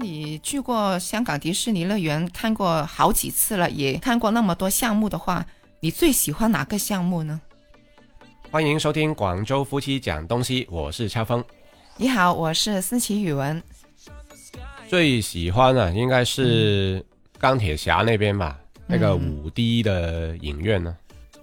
你去过香港迪士尼乐园看过好几次了，也看过那么多项目的话，你最喜欢哪个项目呢？欢迎收听广州夫妻讲东西，我是超峰。你好，我是思琪语文。最喜欢的应该是钢铁侠那边吧，那个五 D 的影院呢。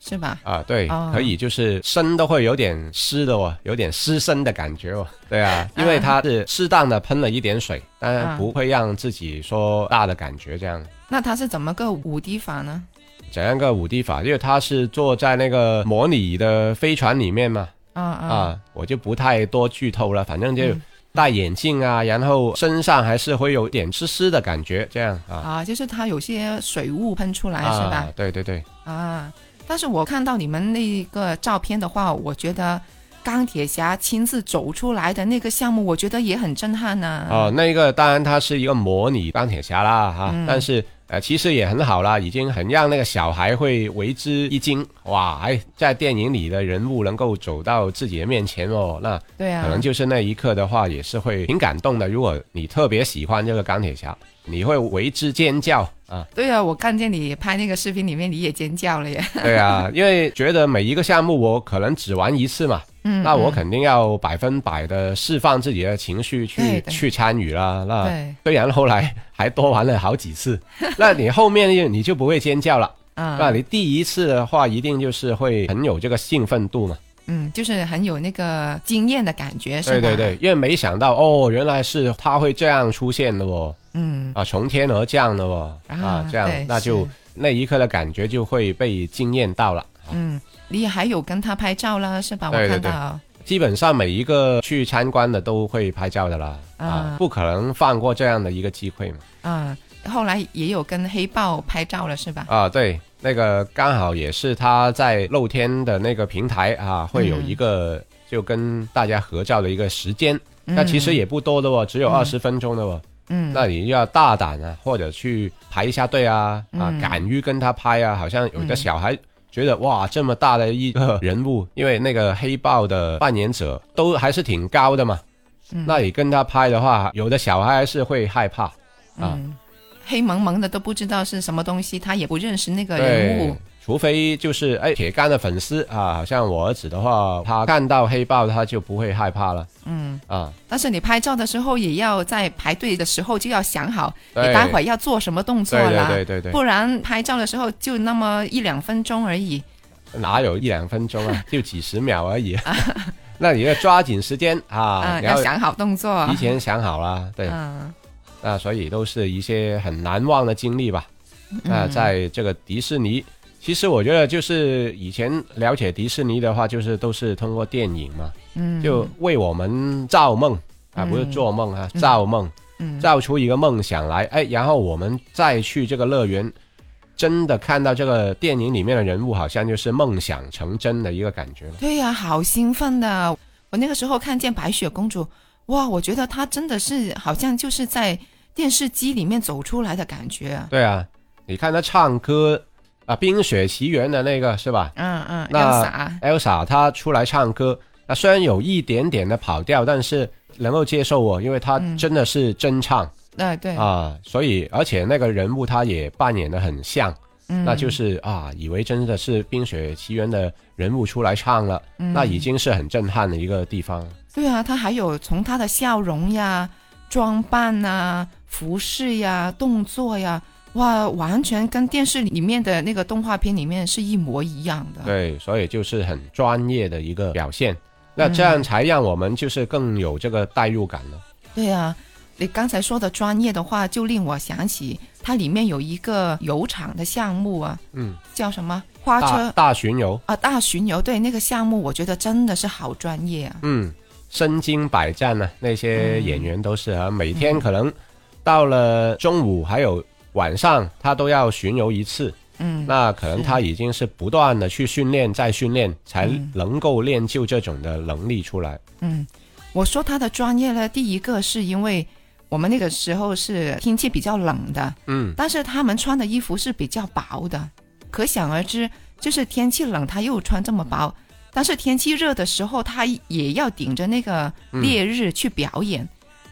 是吧？啊，对，哦可以，就是身都会有点湿的哦，有点湿身的感觉哦。对啊，因为它是适当的喷了一点水，当然啊不会让自己说大的感觉这样。那它是怎么个五滴法呢？怎样个五滴法？因为它是坐在那个模拟的飞船里面嘛，啊啊啊，我就不太多剧透了，反正就嗯戴眼镜啊，然后身上还是会有点湿湿的感觉，这样啊。啊！就是它有些水雾喷出来、是吧啊？？对对对，啊！但是我看到你们那个照片的话，我觉得钢铁侠亲自走出来的那个项目，我觉得也很震撼呢、哦，那个当然它是一个模拟钢铁侠啦哈，嗯但是呃其实也很好啦，已经很让那个小孩会为之一惊哇！哎，在电影里的人物能够走到自己的面前哦，那对啊，可能就是那一刻的话，也是会挺感动的。如果你特别喜欢这个钢铁侠，你会为之尖叫啊！对啊，我看见你拍那个视频里面，你也尖叫了耶。对啊，因为觉得每一个项目我可能只玩一次嘛，嗯，那我嗯肯定要百分百的释放自己的情绪去去参与啦。那虽然后来还多玩了好几次，那你后面就你就不会尖叫了。啊，那你第一次的话，一定就是会很有这个兴奋度嘛。嗯，就是很有那个惊艳的感觉，是吧？对对对，因为没想到哦，原来是他会这样出现的哦，嗯啊，从天而降的哦，啊啊，这样那就那一刻的感觉就会被惊艳到了。嗯，你还有跟他拍照了，是吧？对对对我看到。基本上每一个去参观的都会拍照的啦，啊啊，不可能放过这样的一个机会嘛。啊，后来也有跟黑豹拍照了，是吧？啊，对，那个刚好也是他在露天的那个平台啊，会有一个就跟大家合照的一个时间，那其实也不多的哦，只有嗯二十分钟的哦。嗯，那你要大胆啊，或者去排一下队啊，啊，嗯敢于跟他拍啊，好像有的嗯小孩。觉得哇，这么大的一个人物，因为那个黑豹的扮演者都还是挺高的嘛，嗯。那你跟他拍的话，有的小孩还是会害怕啊。嗯，黑蒙蒙的都不知道是什么东西，他也不认识那个人物。，除非就是哎铁杆的粉丝啊，好像我儿子的话，他看到黑豹他就不会害怕了嗯，啊。但是你拍照的时候也要在排队的时候就要想好，你待会儿要做什么动作对啦，对对对对，不然拍照的时候就那么一两分钟而已。哪有一两分钟啊，就几十秒而已。那你要抓紧时间啊，要要想好动作。提前想好了。对，嗯那所以都是一些很难忘的经历吧。嗯那在这个迪士尼，其实我觉得就是以前了解迪士尼的话，就是都是通过电影嘛，嗯，就为我们造梦啊，嗯不是做梦啊，造梦，嗯造出一个梦想来，哎，然后我们再去这个乐园，真的看到这个电影里面的人物，好像就是梦想成真的一个感觉了。对呀、好兴奋的！我那个时候看见白雪公主，哇，我觉得她真的是好像就是在电视机里面走出来的感觉啊。对啊，你看她唱歌啊，《冰雪奇缘》的那个是吧嗯嗯，那，？Elsa 她出来唱歌，那虽然有一点点的跑调，但是能够接受我，因为她嗯真的是真唱、对对，啊，所以而且那个人物他也扮演的很像，嗯那就是啊，以为真的是《冰雪奇缘》的人物出来唱了，嗯那已经是很震撼的一个地方。对啊，她还有从她的笑容呀、装扮呐、服饰呀、动作呀，哇，完全跟电视里面的那个动画片里面是一模一样的。对，所以就是很专业的一个表现。那这嗯样才让我们就是更有这个代入感了。对啊，你刚才说的专业的话，就令我想起它里面有一个油厂的项目啊，嗯，叫什么花车大巡游，啊大巡游，对那个项目，我觉得真的是好专业啊。嗯，身经百战呢、那些演员都是啊，每嗯天可能到了中午还有晚上，他都要巡游一次。嗯，那可能他已经是不断的去训练，再训练，才嗯能够练就这种的能力出来。嗯，我说他的专业呢，第一个是因为我们那个时候是天气比较冷的，嗯，但是他们穿的衣服是比较薄的，可想而知，就是天气冷他又穿这么薄，但是天气热的时候他也要顶着那个烈日去表演。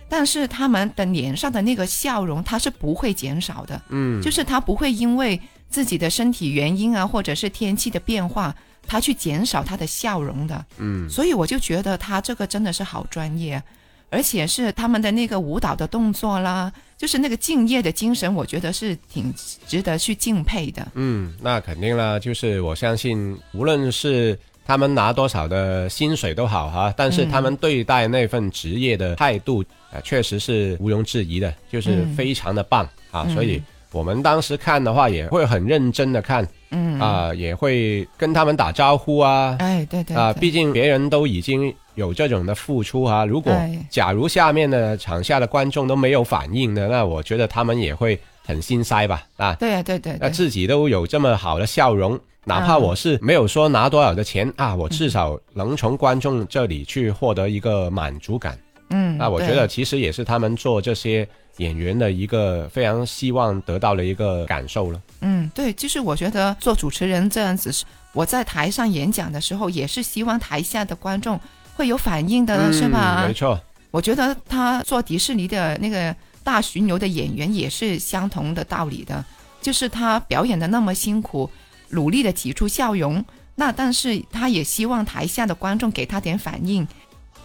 但是他们的脸上的那个笑容，它是不会减少的，嗯，就是他不会因为自己的身体原因啊，或者是天气的变化，他去减少他的笑容的。嗯所以我就觉得他这个真的是好专业，而且是他们的那个舞蹈的动作啦，就是那个敬业的精神，我觉得是挺值得去敬佩的。嗯，那肯定啦，就是我相信，无论是他们拿多少的薪水都好哈，但是他们对待那份职业的态度，呃，确实是毋庸置疑的，就是嗯非常的棒啊。嗯所以我们当时看的话，也会很认真的看嗯啊、也会跟他们打招呼啊哎，对对啊，对毕竟别人都已经有这种的付出啊。如果哎假如下面的场下的观众都没有反应的，那我觉得他们也会很心塞吧啊。对啊对对对，那自己都有这么好的笑容，哪怕我是没有说拿多少的钱啊，我至少能从观众这里去获得一个满足感。嗯，那我觉得其实也是他们做这些演员的一个非常希望得到的一个感受了。嗯，对，就是我觉得做主持人这样子是，我在台上演讲的时候，也是希望台下的观众会有反应的，是吧嗯？没错，我觉得他做迪士尼的那个大巡游的演员也是相同的道理的，就是他表演的那么辛苦，努力的挤出笑容，那但是他也希望台下的观众给他点反应，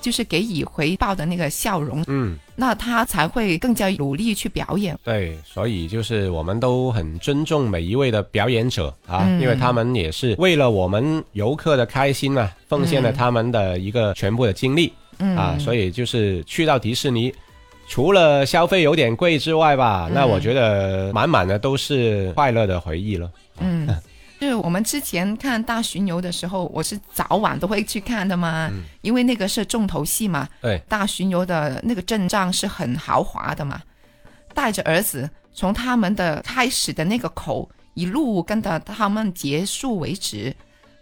就是给予回报的那个笑容，嗯，那他才会更加努力去表演。对，所以就是我们都很尊重每一位的表演者啊，嗯因为他们也是为了我们游客的开心啊，奉献了嗯他们的一个全部的精力。嗯啊，所以就是去到迪士尼，除了消费有点贵之外吧，嗯那我觉得满满的都是快乐的回忆了。嗯，就是我们之前看大巡游的时候，我是早晚都会去看的嘛，嗯。因为那个是重头戏嘛。对，大巡游的那个阵仗是很豪华的嘛，带着儿子从他们的开始的那个口一路跟到他们结束为止，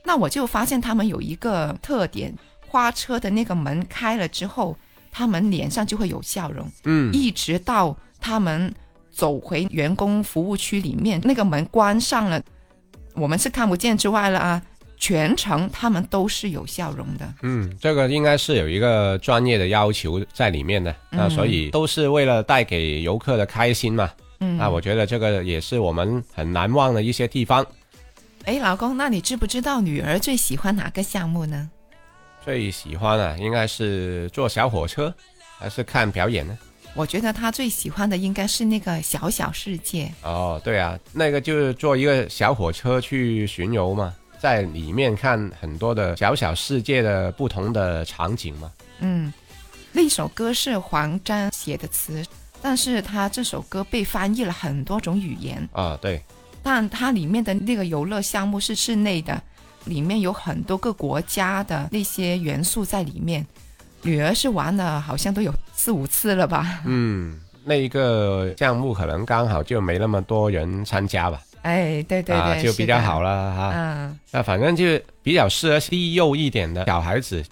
那我就发现他们有一个特点，花车的那个门开了之后，他们脸上就会有笑容，嗯，一直到他们走回员工服务区里面，那个门关上了，我们是看不见之外了啊，全程他们都是有笑容的。嗯，这个应该是有一个专业的要求在里面的，那、嗯所以都是为了带给游客的开心嘛。嗯，那我觉得这个也是我们很难忘的一些地方。哎，老公，那你知不知道女儿最喜欢哪个项目呢？最喜欢啊，应该是坐小火车，还是看表演呢？我觉得他最喜欢的应该是那个小小世界。哦，对啊，那个就是坐一个小火车去巡游嘛，在里面看很多的小小世界的不同的场景嘛。嗯，那首歌是黄沾写的词，但是他这首歌被翻译了很多种语言，啊，对，但它里面的那个游乐项目是室内的，里面有很多个国家的那些元素在里面。女儿是玩的好像都有四五次了吧？嗯，那一个项目可能刚好就没那么多人参加吧，哎，对对对，啊，就比较好了。哈。嗯那反正就比较适合低幼一点的小孩子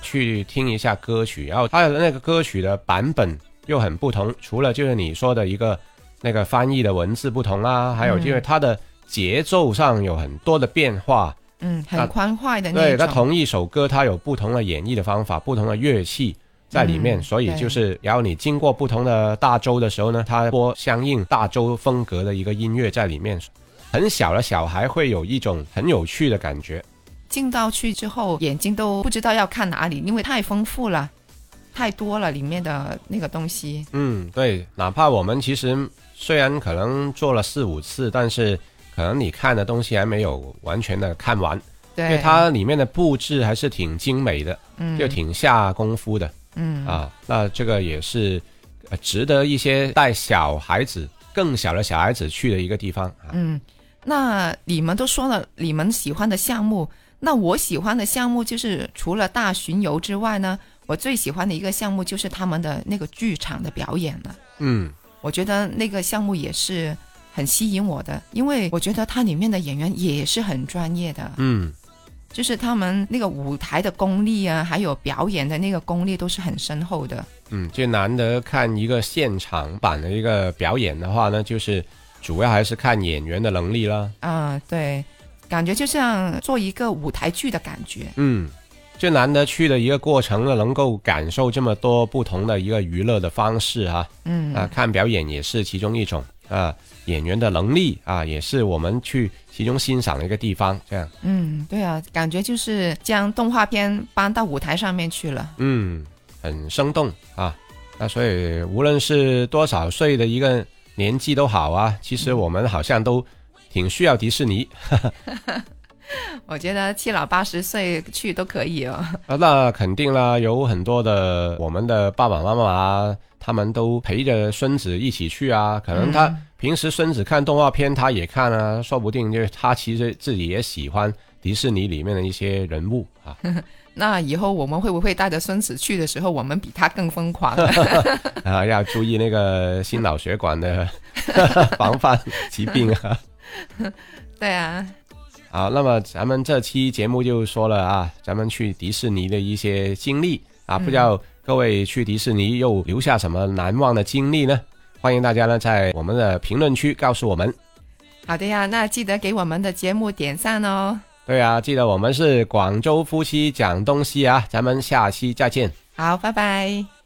去听一下歌曲，然后它的那个歌曲的版本又很不同，除了就是你说的一个那个翻译的文字不同啦，还有嗯因为它的节奏上有很多的变化。嗯，那很欢快的那对，它。同一首歌它有不同的演绎的方法，不同的乐器。在里面，嗯所以就是，然后你经过不同的大洲的时候呢，它播相应大洲风格的一个音乐在里面，很小的小孩会有一种很有趣的感觉。进到去之后，眼睛都不知道要看哪里，因为太丰富了，太多了里面的那个东西。嗯，对，哪怕我们其实虽然可能做了四五次，但是可能你看的东西还没有完全的看完，对，因为它里面的布置还是挺精美的，嗯就挺下功夫的嗯啊。那这个也是呃值得一些带小孩子、更小的小孩子去的一个地方啊。嗯，那你们都说了你们喜欢的项目，那我喜欢的项目就是除了大巡游之外呢，我最喜欢的一个项目就是他们的那个剧场的表演了。嗯我觉得那个项目也是很吸引我的，因为我觉得它里面的演员也是很专业的，嗯，就是他们那个舞台的功力啊，还有表演的那个功力都是很深厚的。嗯，就难得看一个现场版的一个表演的话呢，就是主要还是看演员的能力啦。啊、对，感觉就像做一个舞台剧的感觉。嗯，就难得去的一个过程呢，能够感受这么多不同的一个娱乐的方式啊，嗯啊，看表演也是其中一种啊，演员的能力啊，也是我们去其中欣赏的一个地方，这样，嗯，对啊，感觉就是将动画片搬到舞台上面去了。嗯，很生动啊，那所以无论是多少岁的一个年纪都好啊，其实我们好像都挺需要迪士尼。我觉得七老八十岁去都可以哦。啊，那肯定啦，有很多的我们的爸爸妈妈啊，他们都陪着孙子一起去啊。可能他嗯平时孙子看动画片，他也看啊，说不定就是他其实自己也喜欢迪士尼里面的一些人物啊。那以后我们会不会带着孙子去的时候，我们比他更疯狂？啊，要注意那个心脑血管的防范疾病啊。对啊，好，那么咱们这期节目就说了啊，咱们去迪士尼的一些经历啊，不知道各位去迪士尼又留下什么难忘的经历呢？欢迎大家呢在我们的评论区告诉我们。好的呀，那记得给我们的节目点赞哦。对啊，记得我们是广州夫妻讲东西啊，咱们下期再见。好，拜拜。